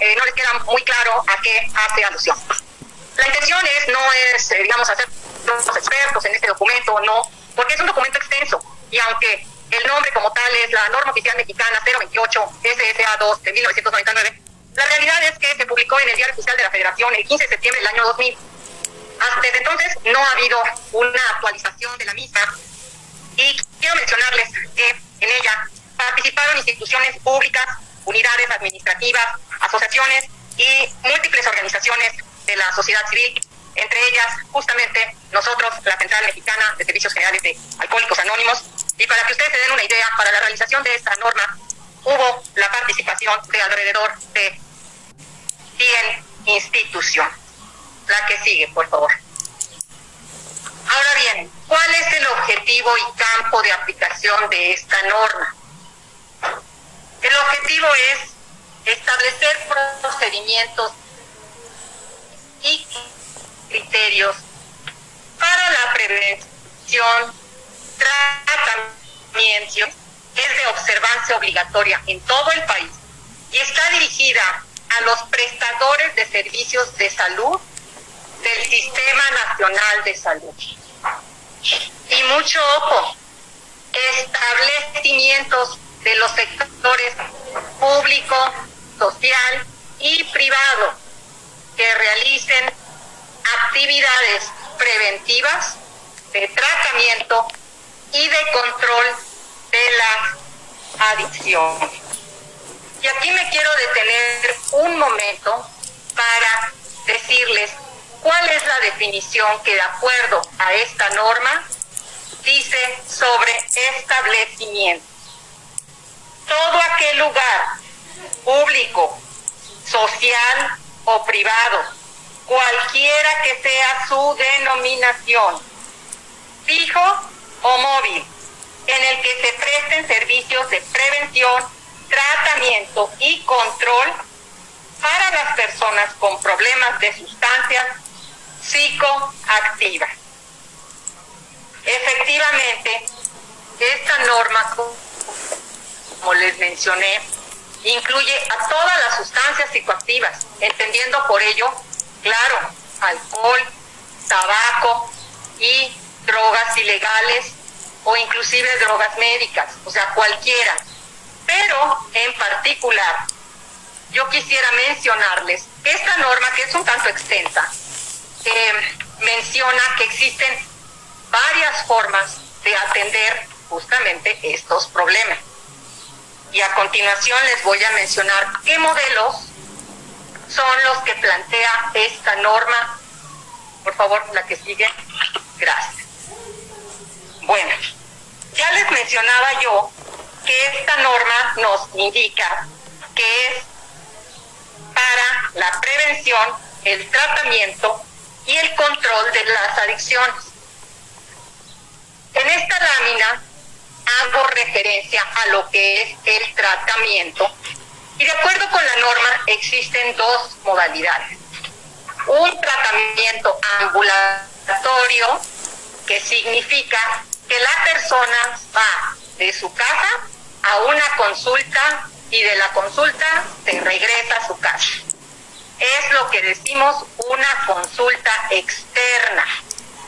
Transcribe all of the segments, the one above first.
eh, no les queda muy claro a qué hace alusión. La intención es, no es, eh, digamos, hacer los expertos en este documento, no, porque es un documento extenso y aunque el nombre como tal es la norma oficial mexicana 028 SSA 2 de 1999, la realidad es que se publicó en el Diario Oficial de la Federación el 15 de septiembre del año 2000. Desde entonces no ha habido una actualización de la misma y quiero mencionarles que en ella participaron instituciones públicas, unidades administrativas, asociaciones y múltiples organizaciones de la sociedad civil, entre ellas justamente nosotros, la Central Mexicana de Servicios Generales de Alcohólicos Anónimos. Y para que ustedes se den una idea, para la realización de esta norma hubo la participación de alrededor de 100 instituciones. La que sigue, por favor. Ahora bien, ¿cuál es el objetivo y campo de aplicación de esta norma? El objetivo es establecer procedimientos y criterios para la prevención, tratamiento, es de observancia obligatoria en todo el país y está dirigida a los prestadores de servicios de salud del Sistema Nacional de Salud. Y mucho ojo, establecimientos de los sectores público, social y privado que realicen actividades preventivas de tratamiento y de control de la adicción. Y aquí me quiero detener un momento para decirles cuál es la definición que de acuerdo a esta norma dice sobre establecimiento. Todo aquel lugar público, social o privado, cualquiera que sea su denominación, fijo o móvil, en el que se presten servicios de prevención, tratamiento y control para las personas con problemas de sustancias psicoactivas. Efectivamente, esta norma, como les mencioné, incluye a todas las sustancias psicoactivas, entendiendo por ello, claro, alcohol, tabaco y drogas ilegales o inclusive drogas médicas, o sea, cualquiera. Pero en particular, yo quisiera mencionarles que esta norma, que es un tanto extensa, eh, menciona que existen varias formas de atender justamente estos problemas. Y a continuación les voy a mencionar qué modelos son los que plantea esta norma. Por favor, la que sigue. Gracias. Bueno, ya les mencionaba yo que esta norma nos indica que es para la prevención, el tratamiento y el control de las adicciones. En esta lámina hago referencia a lo que es el tratamiento y de acuerdo con la norma existen dos modalidades. Un tratamiento ambulatorio que significa que la persona va de su casa a una consulta y de la consulta se regresa a su casa. Es lo que decimos una consulta externa.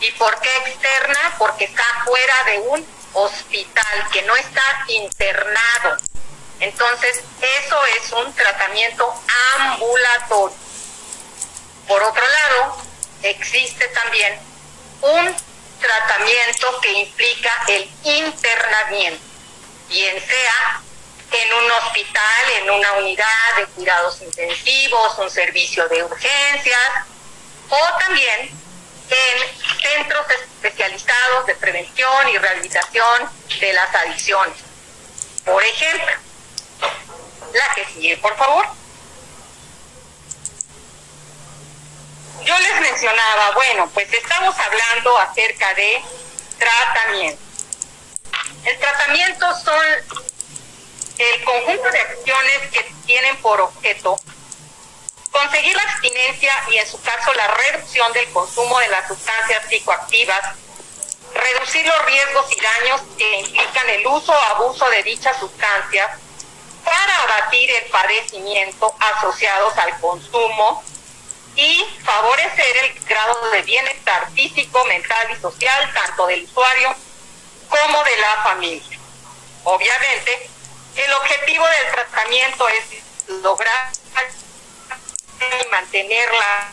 ¿Y por qué externa? Porque está fuera de un hospital, que no está internado. Entonces, eso es un tratamiento ambulatorio. Por otro lado, existe también un tratamiento que implica el internamiento, bien sea en un hospital, en una unidad de cuidados intensivos, un servicio de urgencias, o también en centros especializados de prevención y rehabilitación de las adicciones. Por ejemplo, la que sigue, por favor. Yo les mencionaba, bueno, pues estamos hablando acerca de tratamiento. El tratamiento son el conjunto de acciones que tienen por objeto conseguir la abstinencia y en su caso la reducción del consumo de las sustancias psicoactivas, reducir los riesgos y daños que implican el uso o abuso de dichas sustancias para abatir el padecimiento asociados al consumo y favorecer el grado de bienestar físico, mental y social tanto del usuario como de la familia. Obviamente, el objetivo del tratamiento es lograr mantener la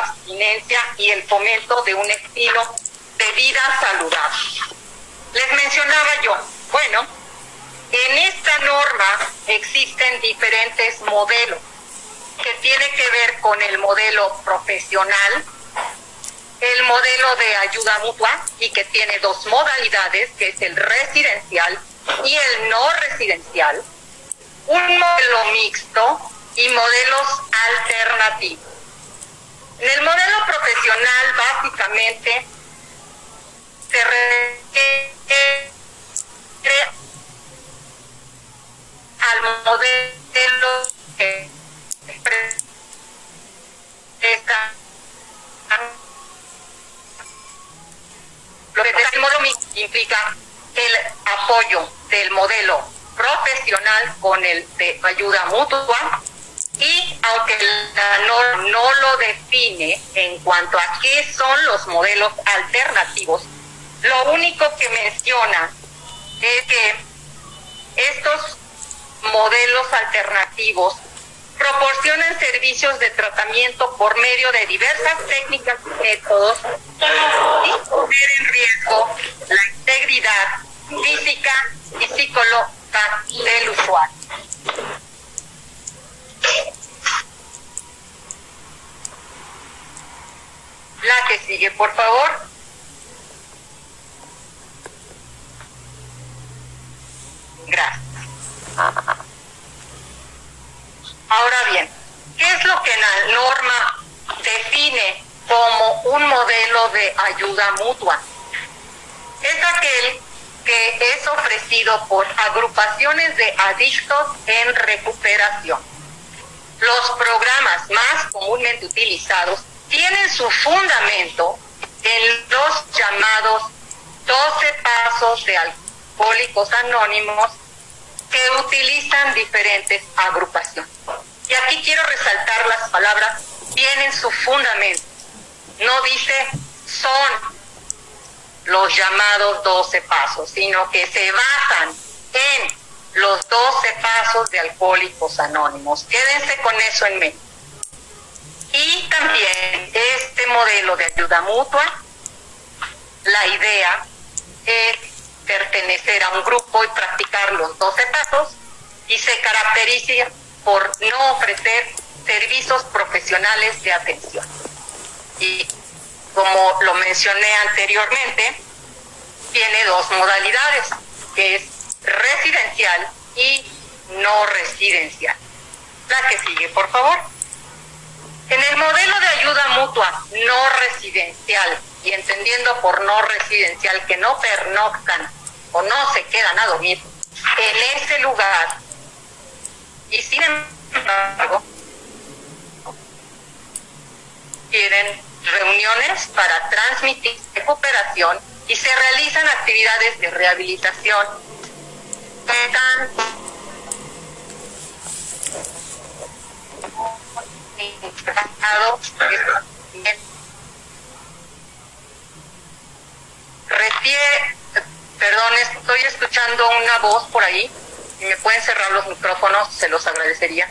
abstinencia y el fomento de un estilo de vida saludable. Les mencionaba yo, bueno, en esta norma existen diferentes modelos que tiene que ver con el modelo profesional, el modelo de ayuda mutua y que tiene dos modalidades, que es el residencial y el no residencial, un modelo mixto y modelos alternativos. En el modelo profesional básicamente se requiere al modelo que está lo que el modelo implica el apoyo del modelo profesional con el de ayuda mutua la norma no lo define en cuanto a qué son los modelos alternativos, lo único que menciona es que estos modelos alternativos proporcionan servicios de tratamiento por medio de diversas técnicas y métodos sin poner en riesgo la integridad física y psicológica del usuario. La que sigue, por favor. Gracias. Ahora bien, ¿qué es lo que la norma define como un modelo de ayuda mutua? Es aquel que es ofrecido por agrupaciones de adictos en recuperación. Los programas más comúnmente utilizados tienen su fundamento en los llamados 12 pasos de alcohólicos anónimos que utilizan diferentes agrupaciones. Y aquí quiero resaltar las palabras, tienen su fundamento. No dice son los llamados 12 pasos, sino que se basan en los 12 pasos de alcohólicos anónimos. Quédense con eso en mente. Y también este modelo de ayuda mutua, la idea es pertenecer a un grupo y practicar los 12 pasos y se caracteriza por no ofrecer servicios profesionales de atención. Y como lo mencioné anteriormente, tiene dos modalidades, que es residencial y no residencial. La que sigue, por favor. En el modelo de ayuda mutua no residencial, y entendiendo por no residencial que no pernoctan o no se quedan a dormir en ese lugar, y sin embargo, tienen reuniones para transmitir recuperación y se realizan actividades de rehabilitación. Refiere, perdón, estoy escuchando una voz por ahí. Si me pueden cerrar los micrófonos, se los agradecería.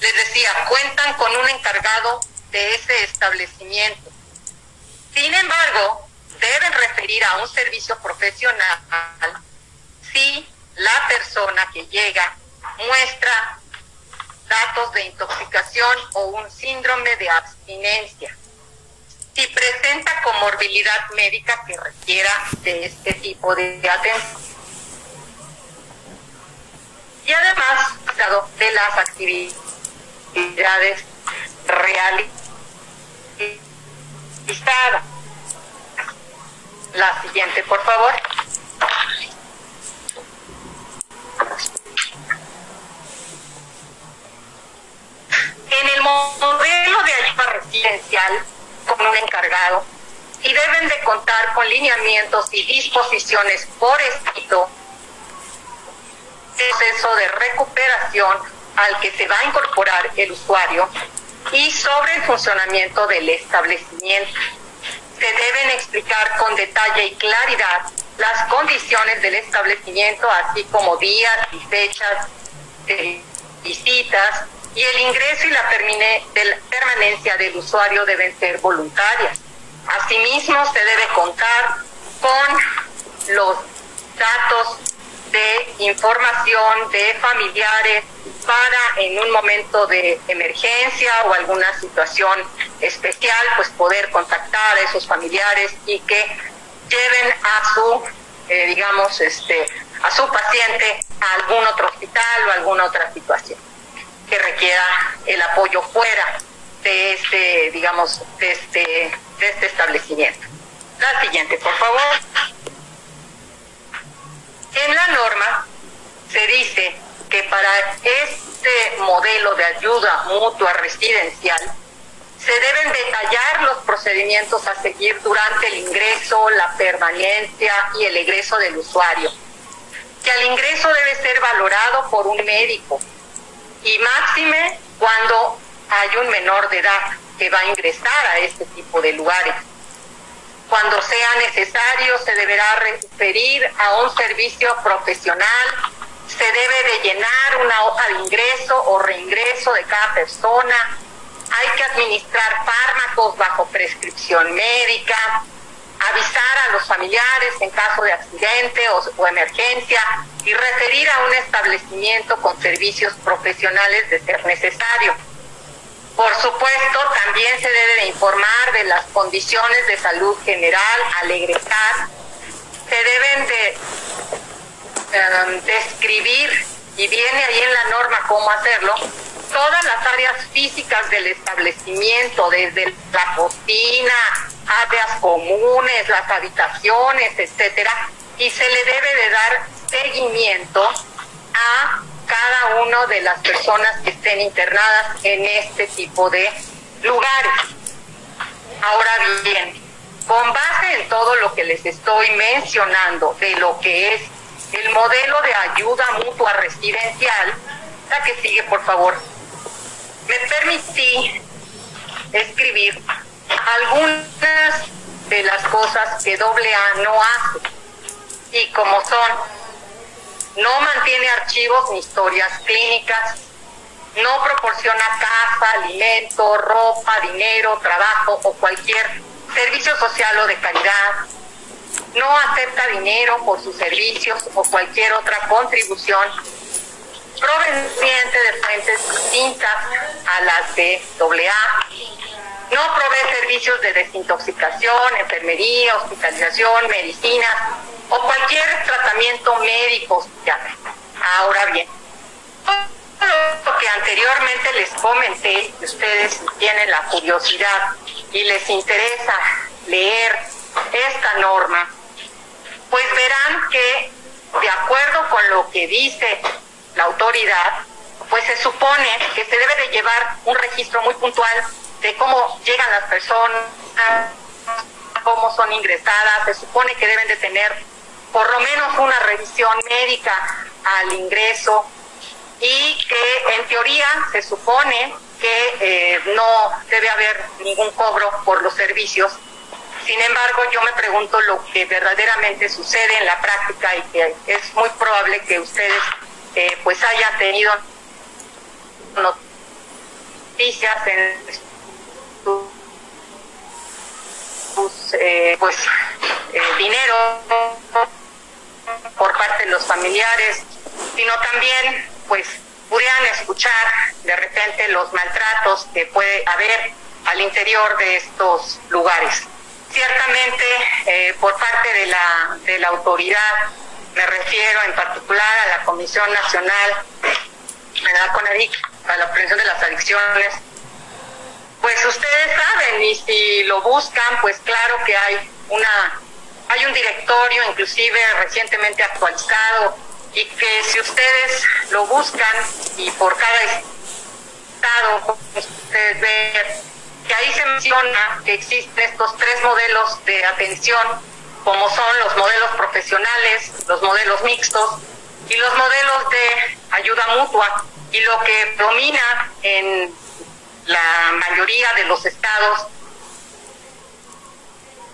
Les decía, cuentan con un encargado de ese establecimiento. Sin embargo, deben referir a un servicio profesional si la persona que llega muestra datos de intoxicación o un síndrome de abstinencia. Si presenta comorbilidad médica que requiera de este tipo de atención. Y además, de las actividades reales la siguiente, por favor. En el modelo de ayuda residencial, con un encargado, y deben de contar con lineamientos y disposiciones por escrito, proceso de recuperación al que se va a incorporar el usuario y sobre el funcionamiento del establecimiento. Se deben explicar con detalle y claridad las condiciones del establecimiento, así como días y fechas de visitas, y el ingreso y la permanencia del usuario deben ser voluntarias. Asimismo, se debe contar con los datos de información de familiares para en un momento de emergencia o alguna situación especial, pues poder contactar a esos familiares y que lleven a su, eh, digamos, este, a su paciente a algún otro hospital o alguna otra situación que requiera el apoyo fuera de este, digamos, de este, este establecimiento. La siguiente, por favor. En la norma se dice que para este modelo de ayuda mutua residencial se deben detallar los procedimientos a seguir durante el ingreso, la permanencia y el egreso del usuario. Que el ingreso debe ser valorado por un médico y máxime cuando hay un menor de edad que va a ingresar a este tipo de lugares. Cuando sea necesario, se deberá referir a un servicio profesional, se debe de llenar una hoja de ingreso o reingreso de cada persona, hay que administrar fármacos bajo prescripción médica, avisar a los familiares en caso de accidente o, emergencia y referir a un establecimiento con servicios profesionales de ser necesario. Por supuesto, también se debe de informar de las condiciones de salud general al egresar. Se deben de um, describir, y viene ahí en la norma cómo hacerlo, todas las áreas físicas del establecimiento, desde la cocina, áreas comunes, las habitaciones, etcétera, y se le debe de dar seguimiento a cada una de las personas que estén internadas en este tipo de lugares. Ahora bien, con base en todo lo que les estoy mencionando de lo que es el modelo de ayuda mutua residencial, la que sigue, por favor, me permití escribir algunas de las cosas que AA no hace. Y como son no mantiene archivos ni historias clínicas, no proporciona casa, alimento, ropa, dinero, trabajo o cualquier servicio social o de calidad, no acepta dinero por sus servicios o cualquier otra contribución proveniente de fuentes distintas a las de AA, no provee servicios de desintoxicación, enfermería, hospitalización, medicina o cualquier tratamiento médico. Ahora bien, lo que anteriormente les comenté, si ustedes tienen la curiosidad y les interesa leer esta norma, pues verán que de acuerdo con lo que dice la autoridad, pues se supone que se debe de llevar un registro muy puntual de cómo llegan las personas, cómo son ingresadas, se supone que deben de tener por lo menos una revisión médica al ingreso y que en teoría se supone que eh, no debe haber ningún cobro por los servicios. Sin embargo, yo me pregunto lo que verdaderamente sucede en la práctica y que es muy probable que ustedes eh, pues hayan tenido noticias en eh, pues eh, dinero por parte de los familiares, sino también pues pudieran escuchar de repente los maltratos que puede haber al interior de estos lugares. Ciertamente eh, por parte de la, de la autoridad, me refiero en particular a la Comisión Nacional, de la CONADIC, para la prevención de las adicciones, pues ustedes saben y si lo buscan, pues claro que hay una hay un directorio inclusive recientemente actualizado y que si ustedes lo buscan y por cada estado ustedes ven que ahí se menciona que existen estos tres modelos de atención como son los modelos profesionales, los modelos mixtos y los modelos de ayuda mutua y lo que domina en la mayoría de los estados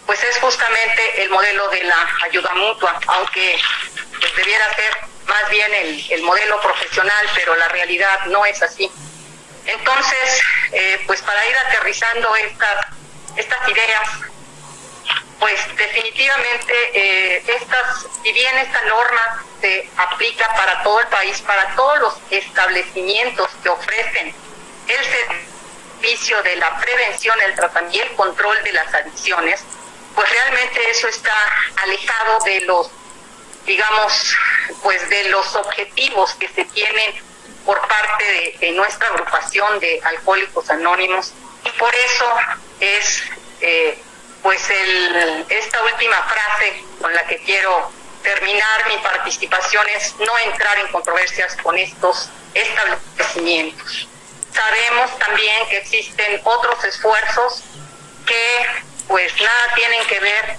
pues es justamente el modelo de la ayuda mutua, aunque pues, debiera ser más bien el, el, modelo profesional, pero la realidad no es así. Entonces, eh, pues para ir aterrizando estas, estas ideas, pues definitivamente eh, estas, si bien esta norma se aplica para todo el país, para todos los establecimientos que ofrecen el servicio de la prevención, el tratamiento y el control de las adicciones, pues realmente eso está alejado de los, digamos, pues de los objetivos que se tienen por parte de, nuestra agrupación de alcohólicos anónimos. Y por eso es eh, pues esta última frase con la que quiero terminar mi participación es no entrar en controversias con estos establecimientos. Sabemos también que existen otros esfuerzos que pues nada tienen que ver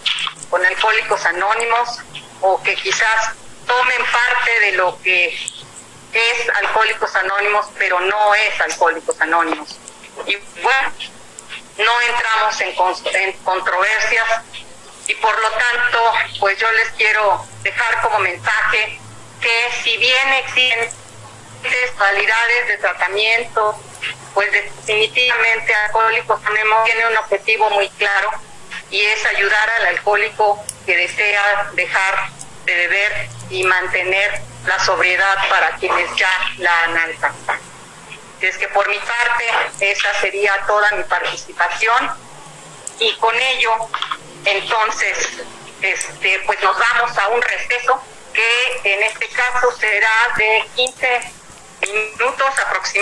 con alcohólicos anónimos o que quizás tomen parte de lo que es alcohólicos anónimos, pero no es alcohólicos anónimos. Y bueno, no entramos en, controversias y por lo tanto, pues yo les quiero dejar como mensaje que si bien existen modalidades de tratamiento, pues definitivamente Alcohólicos Anónimos tiene un objetivo muy claro y es ayudar al alcohólico que desea dejar de beber y mantener la sobriedad para quienes ya la han alcanzado. Es que por mi parte esa sería toda mi participación. Y con ello entonces este pues nos vamos a un receso que en este caso será de 15 minutos aproximadamente